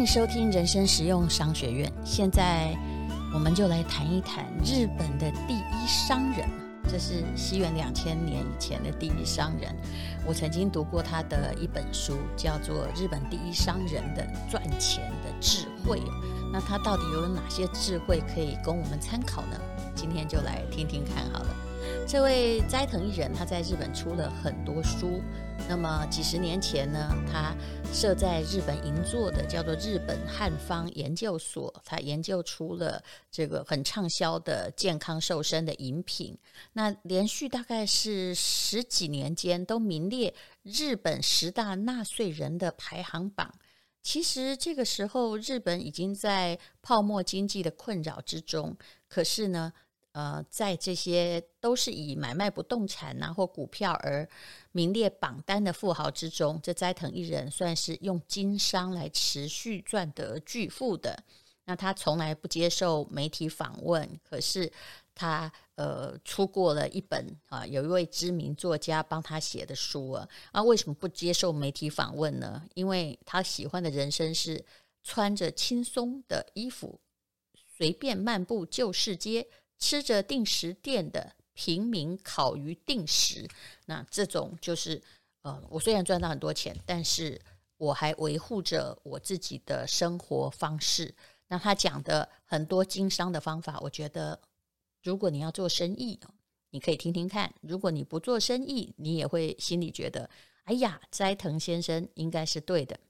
迎收听人生实用商学院。现在，我们就来谈一谈日本的第一商人。这是西元两千年以前的第一商人。我曾经读过他的一本书，叫做《日本第一商人的赚钱的智慧》。那他到底有哪些智慧可以供我们参考呢？今天就来听听看好了。这位斋藤一人，他在日本出了很多书。那么几十年前呢，他设在日本银座的叫做日本汉方研究所，他研究出了这个很畅销的健康瘦身的饮品。那连续大概是十几年间都名列日本十大纳税人的排行榜。其实这个时候，日本已经在泡沫经济的困扰之中，可是呢，呃，在这些都是以买卖不动产呐、或股票而名列榜单的富豪之中，这斋藤一人算是用经商来持续赚得巨富的。那他从来不接受媒体访问，可是他呃出过了一本啊，有一位知名作家帮他写的书啊。啊，为什么不接受媒体访问呢？因为他喜欢的人生是穿着轻松的衣服，随便漫步旧市街。吃着定时店的平民烤鱼定时，那这种就是，呃，我虽然赚到很多钱，但是我还维护着我自己的生活方式。那他讲的很多经商的方法，我觉得，如果你要做生意，你可以听听看；如果你不做生意，你也会心里觉得，哎呀，斋藤先生应该是对的。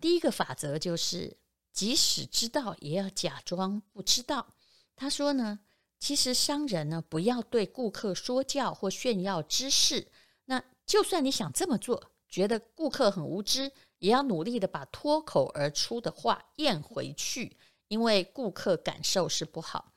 第一个法则就是，即使知道，也要假装不知道。他说呢。其实商人呢，不要对顾客说教或炫耀知识。那就算你想这么做，觉得顾客很无知，也要努力的把脱口而出的话咽回去，因为顾客感受是不好。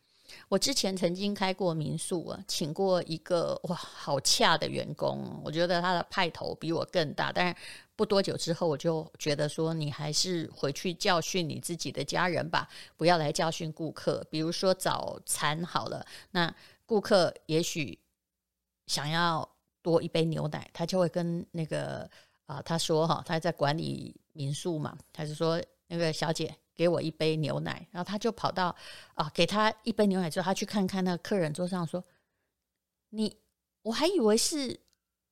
我之前曾经开过民宿啊，请过一个哇好恰的员工，我觉得他的派头比我更大，但是。不多久之后，我就觉得说，你还是回去教训你自己的家人吧，不要来教训顾客。比如说早餐好了，那顾客也许想要多一杯牛奶，他就会跟那个啊，他说哈，他在管理民宿嘛，他就说那个小姐给我一杯牛奶，然后他就跑到啊，给他一杯牛奶之后，他去看看那个客人桌上说，你我还以为是。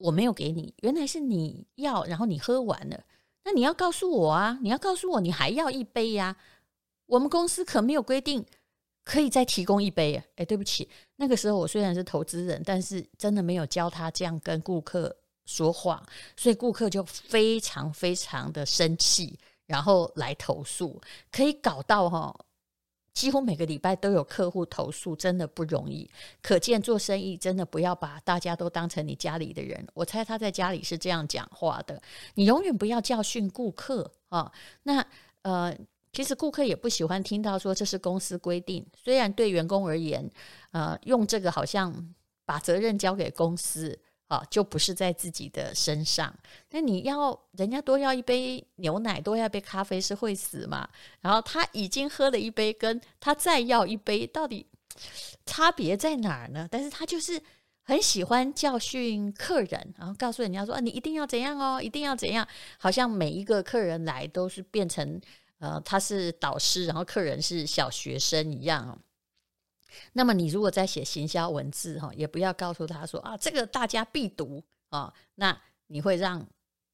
我没有给你，原来是你要，然后你喝完了，那你要告诉我啊！你要告诉我，你还要一杯呀？我们公司可没有规定可以再提供一杯！哎，对不起，那个时候我虽然是投资人，但是真的没有教他这样跟顾客说话，所以顾客就非常非常的生气，然后来投诉，可以搞到哈。几乎每个礼拜都有客户投诉，真的不容易。可见做生意真的不要把大家都当成你家里的人。我猜他在家里是这样讲话的。你永远不要教训顾客啊。那呃，其实顾客也不喜欢听到说这是公司规定。虽然对员工而言，呃，用这个好像把责任交给公司。啊，就不是在自己的身上。那你要人家多要一杯牛奶，多要一杯咖啡是会死吗？然后他已经喝了一杯，跟他再要一杯，到底差别在哪儿呢？但是他就是很喜欢教训客人，然后告诉人家说啊，你一定要怎样哦，一定要怎样，好像每一个客人来都是变成呃，他是导师，然后客人是小学生一样。那么你如果在写行销文字哈，也不要告诉他说啊，这个大家必读啊，那你会让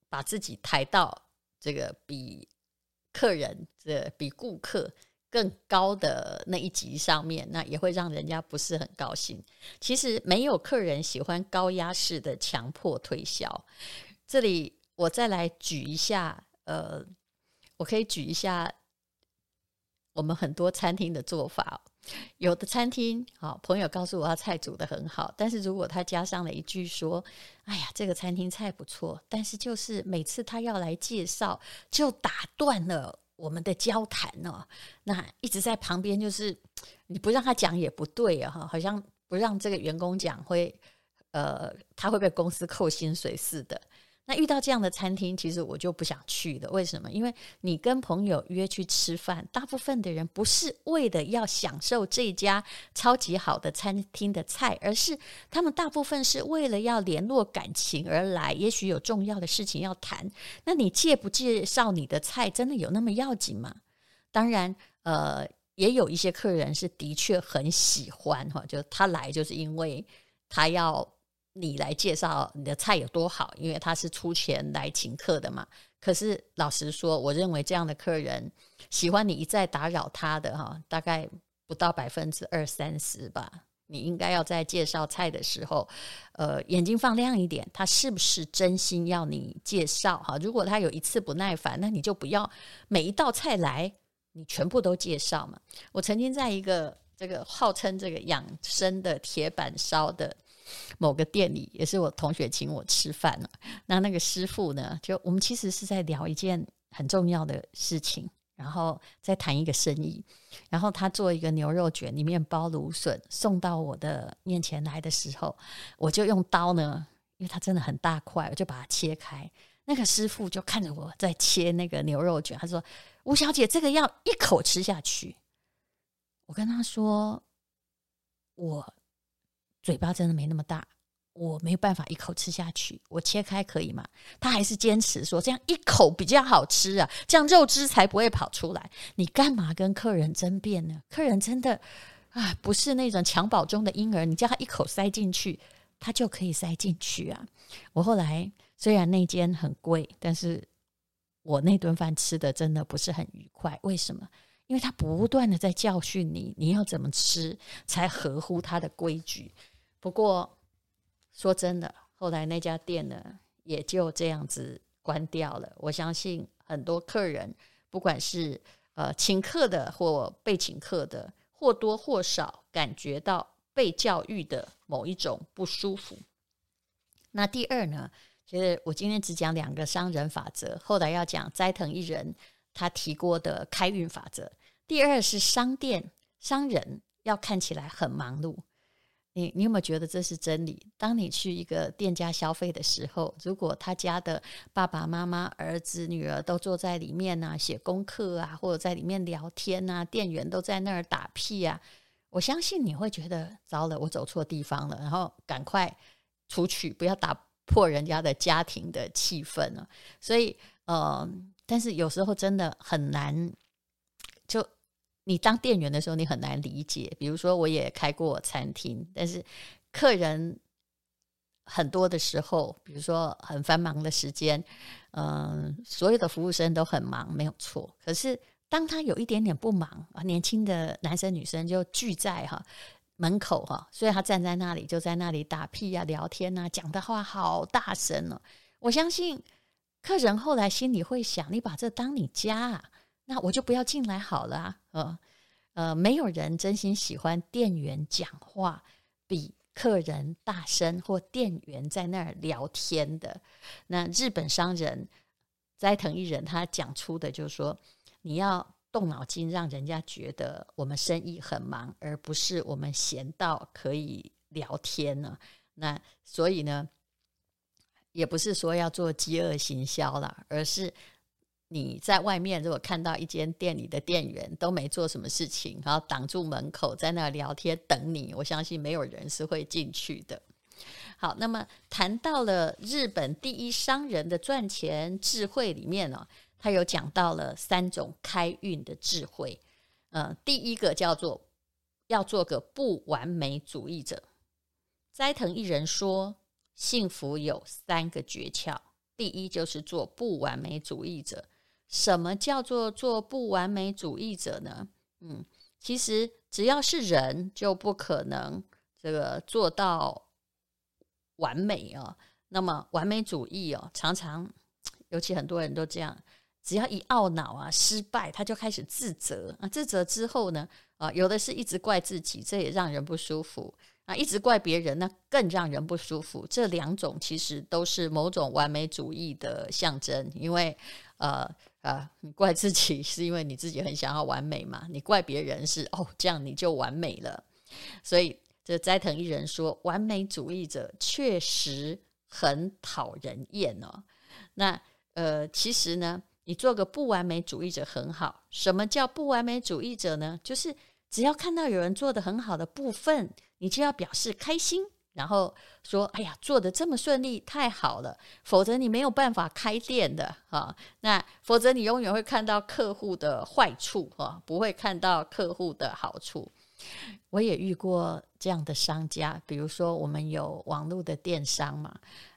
把自己抬到这个比客人这比顾客更高的那一级上面，那也会让人家不是很高兴。其实没有客人喜欢高压式的强迫推销。这里我再来举一下，呃，我可以举一下我们很多餐厅的做法。有的餐厅，好朋友告诉我他菜煮得很好，但是如果他加上了一句说：“哎呀，这个餐厅菜不错，但是就是每次他要来介绍，就打断了我们的交谈哦。”那一直在旁边，就是你不让他讲也不对啊，哈，好像不让这个员工讲会，呃，他会被公司扣薪水似的。那遇到这样的餐厅，其实我就不想去了。为什么？因为你跟朋友约去吃饭，大部分的人不是为了要享受这家超级好的餐厅的菜，而是他们大部分是为了要联络感情而来。也许有重要的事情要谈，那你介不介绍你的菜，真的有那么要紧吗？当然，呃，也有一些客人是的确很喜欢哈，就他来就是因为他要你来介绍你的菜有多好，因为他是出钱来请客的嘛。可是老实说，我认为这样的客人喜欢你一再打扰他的哈，大概不到百分之二三十吧。你应该要在介绍菜的时候，呃，眼睛放亮一点，他是不是真心要你介绍哈？如果他有一次不耐烦，那你就不要每一道菜来，你全部都介绍嘛。我曾经在一个这个号称这个养生的铁板烧的某个店里，也是我同学请我吃饭。那那个师傅呢，就我们其实是在聊一件很重要的事情。然后再谈一个生意，然后他做一个牛肉卷，里面包芦笋，送到我的面前来的时候，我就用刀呢，因为它真的很大块，我就把它切开。那个师傅就看着我在切那个牛肉卷，他说：“吴小姐，这个要一口吃下去。”我跟他说：“我嘴巴真的没那么大。”我没有办法一口吃下去，我切开可以吗？他还是坚持说这样一口比较好吃啊，这样肉汁才不会跑出来。你干嘛跟客人争辩呢？客人真的啊，不是那种襁褓中的婴儿，你叫他一口塞进去，他就可以塞进去啊。我后来虽然那间很贵，但是我那顿饭吃的真的不是很愉快。为什么？因为他不断的在教训你，你要怎么吃才合乎他的规矩。不过。说真的，后来那家店呢，也就这样子关掉了。我相信很多客人，不管是呃请客的或被请客的，或多或少感觉到被教育的某一种不舒服。那第二呢，其实我今天只讲两个商人法则，后来要讲斋藤一人他提过的开运法则。第二是商店商人要看起来很忙碌。你你有没有觉得这是真理？当你去一个店家消费的时候，如果他家的爸爸妈妈、儿子、女儿都坐在里面啊，写功课啊，或者在里面聊天啊，店员都在那儿打屁啊，我相信你会觉得糟了，我走错地方了，然后赶快出去，不要打破人家的家庭的气氛了。所以，呃，但是有时候真的很难就。你当店员的时候，你很难理解。比如说，我也开过餐厅，但是客人很多的时候，比如说很繁忙的时间，嗯，所有的服务生都很忙，没有错。可是当他有一点点不忙啊，年轻的男生女生就聚在哈门口哈，所以他站在那里就在那里打屁呀、聊天啊，讲的话好大声哦。我相信客人后来心里会想：你把这当你家啊？那我就不要进来好了啊！呃呃，没有人真心喜欢店员讲话比客人大声，或店员在那儿聊天的。那日本商人斋藤一人他讲出的就是说，你要动脑筋，让人家觉得我们生意很忙，而不是我们闲到可以聊天呢。那所以呢，也不是说要做饥饿行销了，而是。你在外面如果看到一间店里的店员都没做什么事情，然后挡住门口在那聊天等你，我相信没有人是会进去的。好，那么谈到了日本第一商人的赚钱智慧里面呢，他有讲到了三种开运的智慧。呃，第一个叫做要做个不完美主义者。斋藤一人说，幸福有三个诀窍，第一就是做不完美主义者。什么叫做做不完美主义者呢？嗯，其实只要是人，就不可能这个做到完美哦。那么完美主义哦，常常尤其很多人都这样，只要一懊恼啊、失败，他就开始自责啊。自责之后呢，啊，有的是一直怪自己，这也让人不舒服啊；一直怪别人，那更让人不舒服。这两种其实都是某种完美主义的象征，因为呃。呃，你怪自己 是因为你自己很想要完美嘛？你怪别人是哦，这样你就完美了。所以这斋藤一人说，完美主义者确实很讨人厌哦。那呃，其实呢，你做个不完美主义者很好。什么叫不完美主义者呢？就是只要看到有人做得很好的部分，你就要表示开心，然后说：“哎呀，做得这么顺利，太好了！否则你没有办法开店的哈。那否则你永远会看到客户的坏处哈，不会看到客户的好处。我也遇过这样的商家，比如说我们有网络的电商嘛，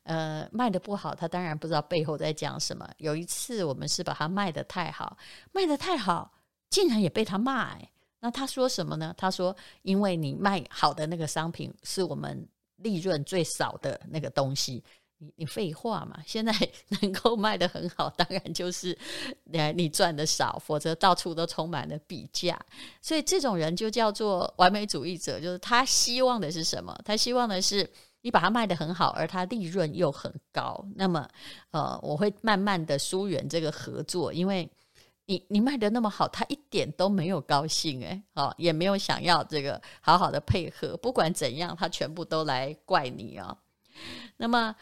呃，卖得不好，他当然不知道背后在讲什么。有一次我们是把它卖得太好，卖得太好，竟然也被他骂。那他说什么呢？他说：因为你卖好的那个商品是我们。”利润最少的那个东西，你你废话嘛？现在 能够卖得很好，当然就是你赚的少，否则到处都充满了比价。所以这种人就叫做完美主义者，就是他希望的是什么？他希望的是你把它卖得很好，而他利润又很高。那么呃，我会慢慢的疏远这个合作，因为。你你卖的那么好，他一点都没有高兴哎，哦，也没有想要这个好好的配合，不管怎样，他全部都来怪你哦。那么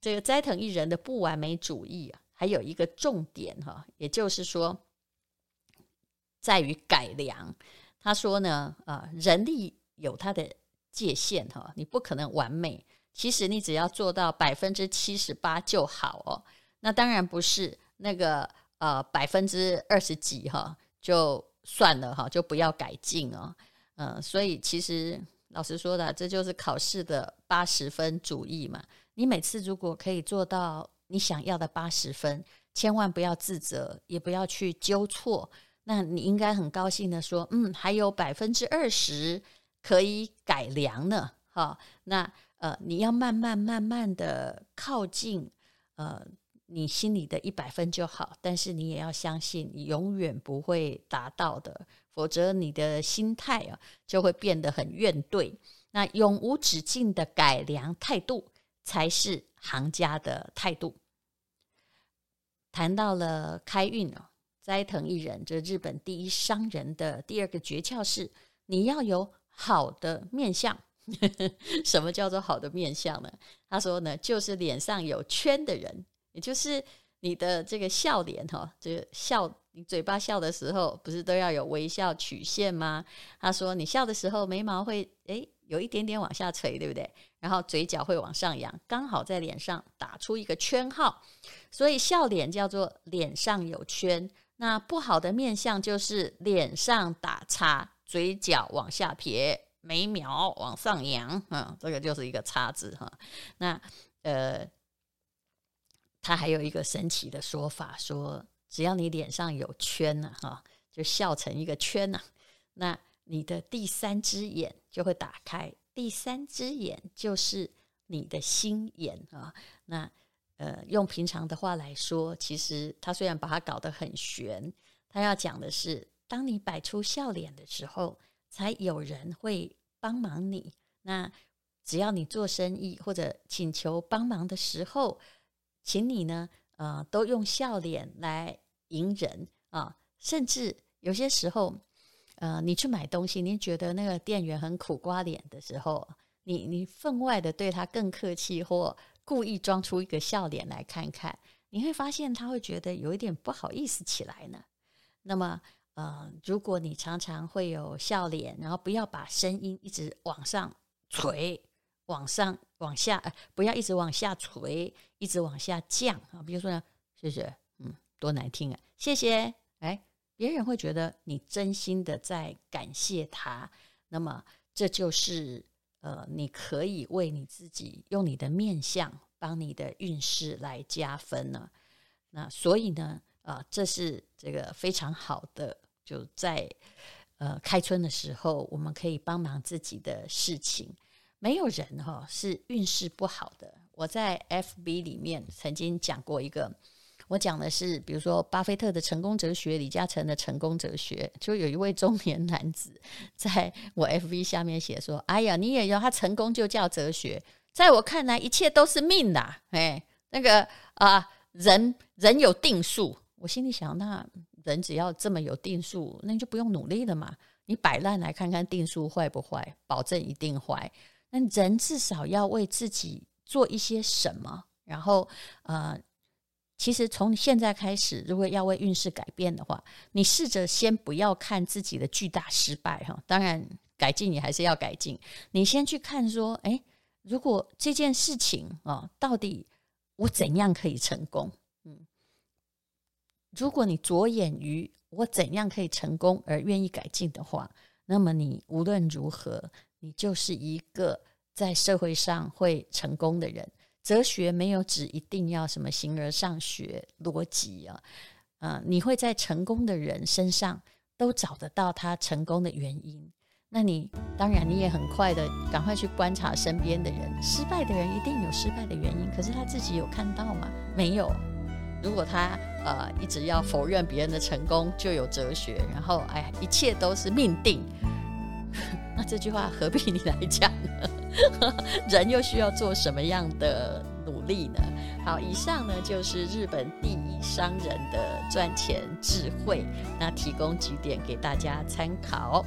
这个斋藤一人的不完美主义啊，还有一个重点哈，也就是说，在于改良。他说呢，啊，人力有它的界限哈，你不可能完美。其实你只要做到百分之七十八就好哦。那当然不是那个。呃，百分之二十几哈，就算了哈，就不要改进哦。嗯、所以其实老实说的，这就是考试的八十分主义嘛。你每次如果可以做到你想要的八十分，千万不要自责，也不要去纠错。那你应该很高兴的说，嗯，还有百分之二十可以改良呢。哈，那呃，你要慢慢慢慢的靠近呃。你心里的一百分就好，但是你也要相信，你永远不会达到的，否则你的心态啊就会变得很怨怼。那永无止境的改良态度才是行家的态度。谈到了开运哦，斋藤一人，这日本第一商人的第二个诀窍是，你要有好的面相。什么叫做好的面相呢？他说呢，就是脸上有圈的人。就是你的这个笑脸哈，这个笑，你嘴巴笑的时候，不是都要有微笑曲线吗？他说，你笑的时候，眉毛会诶有一点点往下垂，对不对？然后嘴角会往上扬，刚好在脸上打出一个圈号，所以笑脸叫做脸上有圈。那不好的面相就是脸上打叉，嘴角往下撇，眉毛往上扬，嗯，这个就是一个叉字哈。那呃。他还有一个神奇的说法，说只要你脸上有圈呢，哈，就笑成一个圈呢，那你的第三只眼就会打开，第三只眼就是你的心眼啊。那呃，用平常的话来说，其实他虽然把它搞得很玄，他要讲的是，当你摆出笑脸的时候，才有人会帮忙你。那只要你做生意或者请求帮忙的时候，请你呢，呃，都用笑脸来迎人啊，甚至有些时候，呃，你去买东西，你觉得那个店员很苦瓜脸的时候，你你分外的对他更客气，或故意装出一个笑脸来看看，你会发现他会觉得有一点不好意思起来呢。那么，呃，如果你常常会有笑脸，然后不要把声音一直往上垂。往上、往下，呃，不要一直往下垂，一直往下降啊。比如说呢，谢谢，嗯，多难听啊，谢谢，哎，别人会觉得你真心的在感谢他，那么这就是呃，你可以为你自己用你的面相帮你的运势来加分呢。那所以呢，啊，这是这个非常好的，就在呃开春的时候，我们可以帮忙自己的事情。没有人哈是运势不好的。我在 FB 里面曾经讲过一个，我讲的是，比如说巴菲特的成功哲学，李嘉诚的成功哲学。就有一位中年男子在我 FB 下面写说：“哎呀，你也要他成功就叫哲学，在我看来一切都是命呐。”哎，那个啊，人人有定数。我心里想，那人只要这么有定数，那你就不用努力了嘛。你摆烂来看看定数坏不坏？保证一定坏。那人至少要为自己做一些什么，然后呃，其实从现在开始，如果要为运势改变的话，你试着先不要看自己的巨大失败哈，当然改进你还是要改进，你先去看说，哎，如果这件事情啊，到底我怎样可以成功？嗯，如果你着眼于我怎样可以成功而愿意改进的话，那么你无论如何，你就是一个在社会上会成功的人。哲学没有指一定要什么形而上学逻辑啊，呃，你会在成功的人身上都找得到他成功的原因。那你当然你也很快的赶快去观察身边的人，失败的人一定有失败的原因，可是他自己有看到吗？没有。如果他呃一直要否认别人的成功，就有哲学，然后哎一切都是命定，那这句话何必你来讲呢？人又需要做什么样的努力呢？好，以上呢就是日本第一商人的赚钱智慧，那提供几点给大家参考。